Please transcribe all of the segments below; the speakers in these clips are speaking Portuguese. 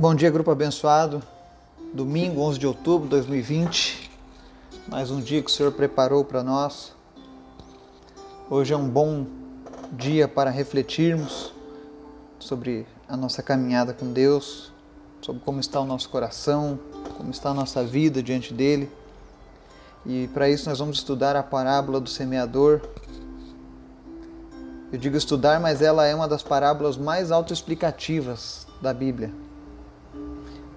Bom dia, grupo abençoado. Domingo, 11 de outubro de 2020. Mais um dia que o Senhor preparou para nós. Hoje é um bom dia para refletirmos sobre a nossa caminhada com Deus, sobre como está o nosso coração, como está a nossa vida diante dele. E para isso nós vamos estudar a parábola do semeador. Eu digo estudar, mas ela é uma das parábolas mais autoexplicativas da Bíblia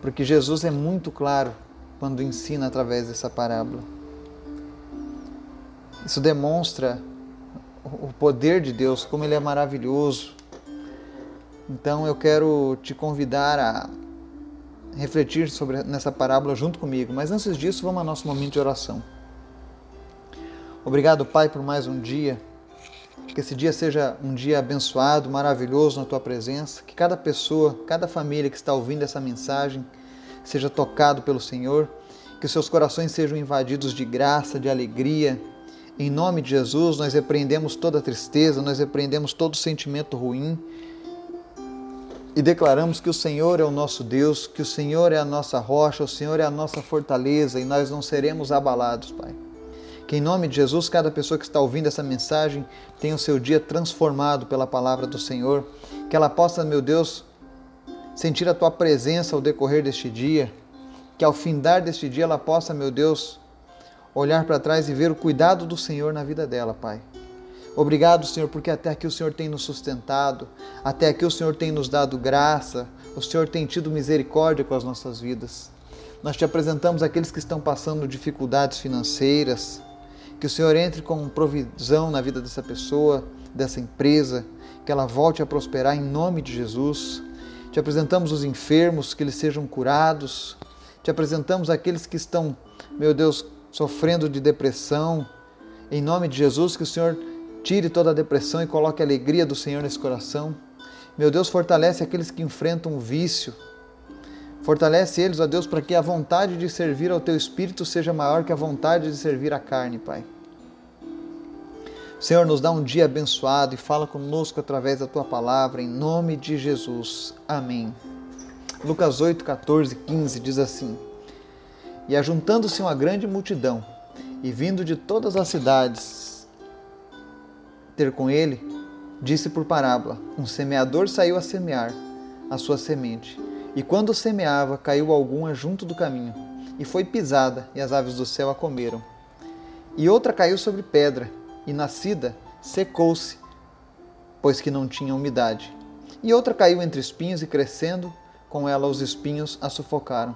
porque Jesus é muito claro quando ensina através dessa parábola. Isso demonstra o poder de Deus, como ele é maravilhoso. Então eu quero te convidar a refletir sobre nessa parábola junto comigo, mas antes disso, vamos ao nosso momento de oração. Obrigado, Pai, por mais um dia. Que esse dia seja um dia abençoado, maravilhoso na tua presença. Que cada pessoa, cada família que está ouvindo essa mensagem seja tocado pelo Senhor. Que seus corações sejam invadidos de graça, de alegria. Em nome de Jesus, nós repreendemos toda tristeza, nós repreendemos todo sentimento ruim e declaramos que o Senhor é o nosso Deus, que o Senhor é a nossa rocha, o Senhor é a nossa fortaleza e nós não seremos abalados, Pai. Que em nome de Jesus, cada pessoa que está ouvindo essa mensagem tenha o seu dia transformado pela palavra do Senhor. Que ela possa, meu Deus, sentir a tua presença ao decorrer deste dia. Que ao findar deste dia ela possa, meu Deus, olhar para trás e ver o cuidado do Senhor na vida dela, Pai. Obrigado, Senhor, porque até aqui o Senhor tem nos sustentado, até aqui o Senhor tem nos dado graça, o Senhor tem tido misericórdia com as nossas vidas. Nós te apresentamos aqueles que estão passando dificuldades financeiras, que o Senhor entre com provisão na vida dessa pessoa, dessa empresa, que ela volte a prosperar em nome de Jesus. Te apresentamos os enfermos, que eles sejam curados. Te apresentamos aqueles que estão, meu Deus, sofrendo de depressão. Em nome de Jesus, que o Senhor tire toda a depressão e coloque a alegria do Senhor nesse coração. Meu Deus, fortalece aqueles que enfrentam o vício. Fortalece eles, ó Deus, para que a vontade de servir ao teu espírito seja maior que a vontade de servir à carne, Pai. Senhor, nos dá um dia abençoado e fala conosco através da tua palavra, em nome de Jesus. Amém. Lucas 8, 14, 15 diz assim: E ajuntando-se uma grande multidão, e vindo de todas as cidades ter com ele, disse por parábola: Um semeador saiu a semear a sua semente, e quando semeava, caiu alguma junto do caminho, e foi pisada, e as aves do céu a comeram. E outra caiu sobre pedra, e nascida secou-se, pois que não tinha umidade. E outra caiu entre espinhos e crescendo, com ela os espinhos a sufocaram.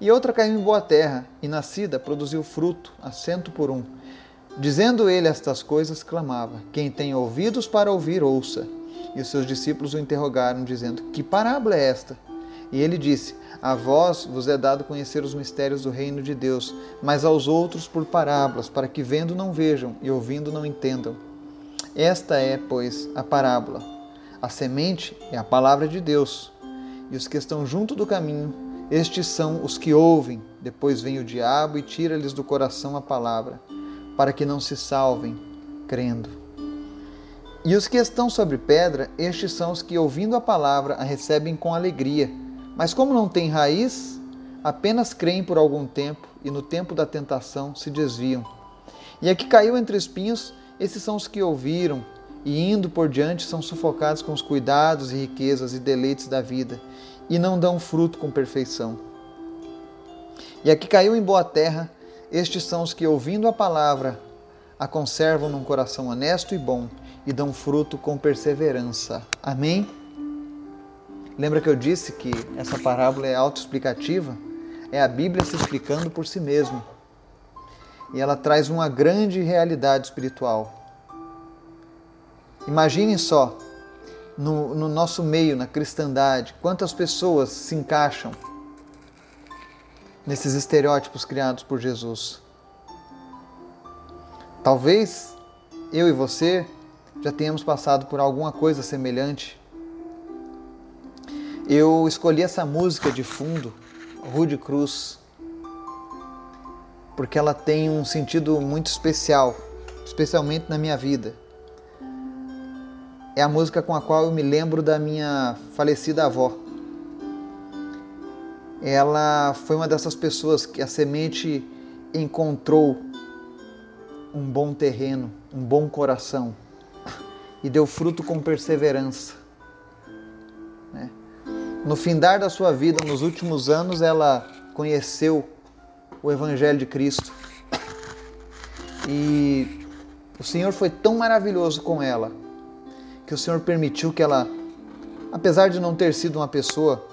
E outra caiu em boa terra, e nascida produziu fruto, a cento por um. Dizendo ele estas coisas, clamava: Quem tem ouvidos para ouvir, ouça. E os seus discípulos o interrogaram, dizendo: Que parábola é esta? E ele disse: A vós vos é dado conhecer os mistérios do reino de Deus, mas aos outros por parábolas, para que vendo não vejam e ouvindo não entendam. Esta é, pois, a parábola. A semente é a palavra de Deus, e os que estão junto do caminho, estes são os que ouvem. Depois vem o diabo e tira-lhes do coração a palavra, para que não se salvem, crendo. E os que estão sobre pedra, estes são os que, ouvindo a palavra, a recebem com alegria mas como não tem raiz, apenas creem por algum tempo e no tempo da tentação se desviam. E a que caiu entre espinhos, esses são os que ouviram e indo por diante são sufocados com os cuidados e riquezas e deleites da vida e não dão fruto com perfeição. E a que caiu em boa terra, estes são os que ouvindo a palavra a conservam num coração honesto e bom e dão fruto com perseverança. Amém. Lembra que eu disse que essa parábola é autoexplicativa? É a Bíblia se explicando por si mesma. E ela traz uma grande realidade espiritual. Imaginem só, no, no nosso meio, na cristandade, quantas pessoas se encaixam nesses estereótipos criados por Jesus. Talvez eu e você já tenhamos passado por alguma coisa semelhante eu escolhi essa música de fundo, Rude Cruz, porque ela tem um sentido muito especial, especialmente na minha vida. É a música com a qual eu me lembro da minha falecida avó. ela foi uma dessas pessoas que a semente encontrou um bom terreno, um bom coração e deu fruto com perseverança. No findar da sua vida, nos últimos anos, ela conheceu o Evangelho de Cristo. E o Senhor foi tão maravilhoso com ela que o Senhor permitiu que ela, apesar de não ter sido uma pessoa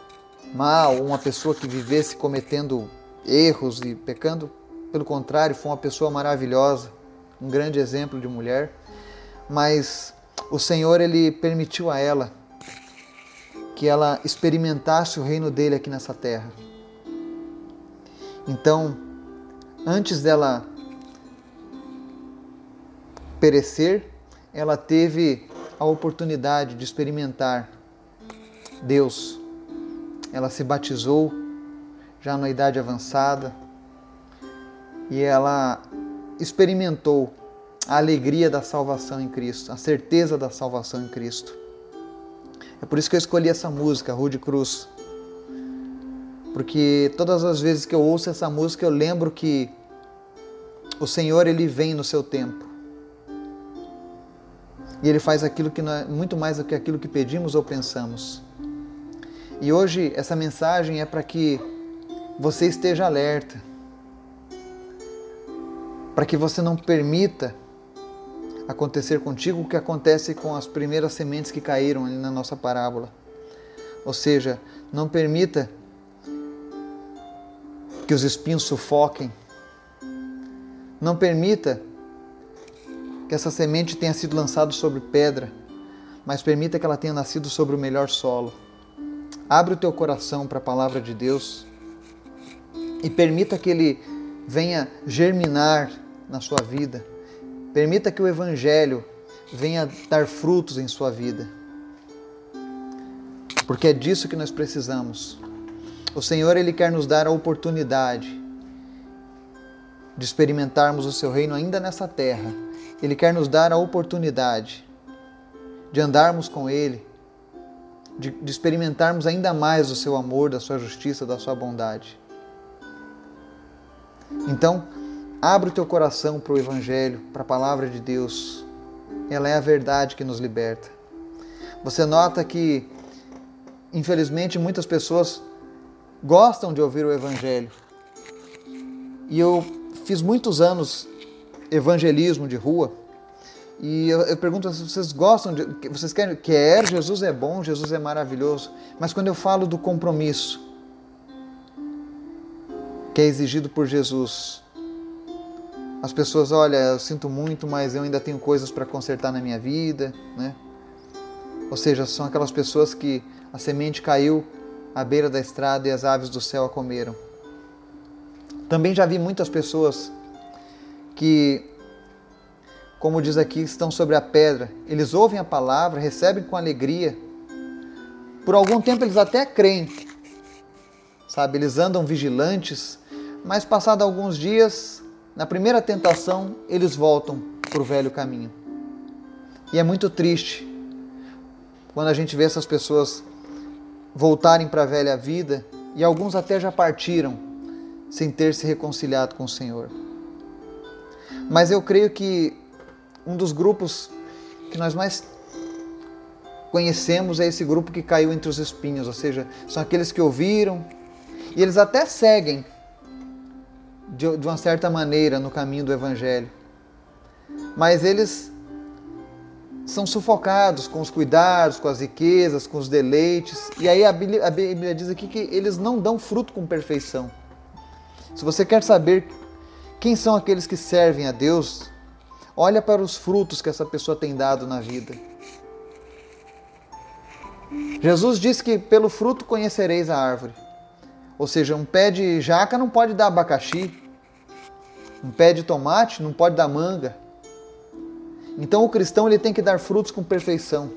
mal, uma pessoa que vivesse cometendo erros e pecando, pelo contrário, foi uma pessoa maravilhosa, um grande exemplo de mulher, mas o Senhor ele permitiu a ela que ela experimentasse o reino dele aqui nessa terra. Então, antes dela perecer, ela teve a oportunidade de experimentar Deus. Ela se batizou já na idade avançada e ela experimentou a alegria da salvação em Cristo, a certeza da salvação em Cristo. É por isso que eu escolhi essa música, Rude Cruz. Porque todas as vezes que eu ouço essa música, eu lembro que o Senhor ele vem no seu tempo. E ele faz aquilo que é muito mais do que aquilo que pedimos ou pensamos. E hoje essa mensagem é para que você esteja alerta, para que você não permita acontecer contigo o que acontece com as primeiras sementes que caíram ali na nossa parábola. Ou seja, não permita que os espinhos sufoquem. Não permita que essa semente tenha sido lançada sobre pedra, mas permita que ela tenha nascido sobre o melhor solo. Abre o teu coração para a palavra de Deus e permita que ele venha germinar na sua vida. Permita que o evangelho venha dar frutos em sua vida. Porque é disso que nós precisamos. O Senhor ele quer nos dar a oportunidade de experimentarmos o seu reino ainda nessa terra ele quer nos dar a oportunidade de andarmos com Ele, de, de experimentarmos ainda mais o seu amor, da sua justiça, da sua bondade. Então, abre o teu coração para o Evangelho, para a palavra de Deus. Ela é a verdade que nos liberta. Você nota que, infelizmente, muitas pessoas gostam de ouvir o Evangelho. E eu fiz muitos anos evangelismo de rua. E eu, eu pergunto se vocês gostam de. Vocês querem. Quer, Jesus é bom, Jesus é maravilhoso. Mas quando eu falo do compromisso que é exigido por Jesus, as pessoas, olha, eu sinto muito, mas eu ainda tenho coisas para consertar na minha vida, né? Ou seja, são aquelas pessoas que a semente caiu à beira da estrada e as aves do céu a comeram. Também já vi muitas pessoas que, como diz aqui, estão sobre a pedra. Eles ouvem a palavra, recebem com alegria. Por algum tempo eles até creem, sabe? Eles andam vigilantes, mas passado alguns dias, na primeira tentação, eles voltam para o velho caminho. E é muito triste quando a gente vê essas pessoas voltarem para a velha vida e alguns até já partiram sem ter se reconciliado com o Senhor. Mas eu creio que um dos grupos que nós mais conhecemos é esse grupo que caiu entre os espinhos, ou seja, são aqueles que ouviram e eles até seguem de, uma certa maneira no caminho do Evangelho, mas eles são sufocados com os cuidados, com as riquezas, com os deleites, e aí a Bíblia, a Bíblia diz aqui que eles não dão fruto com perfeição. Se você quer saber quem são aqueles que servem a Deus? Olha para os frutos que essa pessoa tem dado na vida. Jesus disse que pelo fruto conhecereis a árvore. Ou seja, um pé de jaca não pode dar abacaxi. Um pé de tomate não pode dar manga. Então o cristão ele tem que dar frutos com perfeição.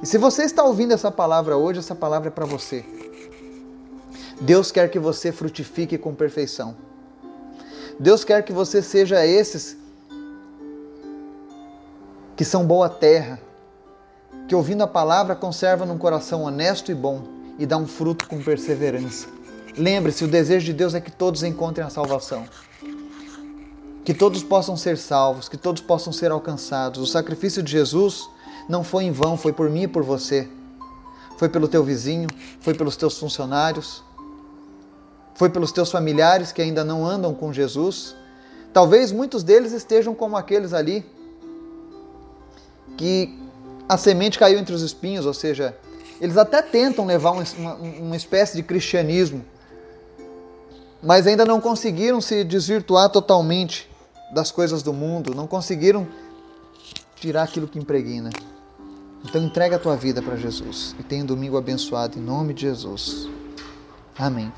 E se você está ouvindo essa palavra hoje, essa palavra é para você. Deus quer que você frutifique com perfeição. Deus quer que você seja esses que são boa terra, que ouvindo a palavra conserva num coração honesto e bom e dá um fruto com perseverança. Lembre-se, o desejo de Deus é que todos encontrem a salvação. Que todos possam ser salvos, que todos possam ser alcançados. O sacrifício de Jesus não foi em vão, foi por mim e por você. Foi pelo teu vizinho, foi pelos teus funcionários, foi pelos teus familiares que ainda não andam com Jesus. Talvez muitos deles estejam como aqueles ali que a semente caiu entre os espinhos, ou seja, eles até tentam levar uma, uma espécie de cristianismo, mas ainda não conseguiram se desvirtuar totalmente das coisas do mundo, não conseguiram tirar aquilo que impregna. Então entrega a tua vida para Jesus e tenha um domingo abençoado em nome de Jesus. Amém.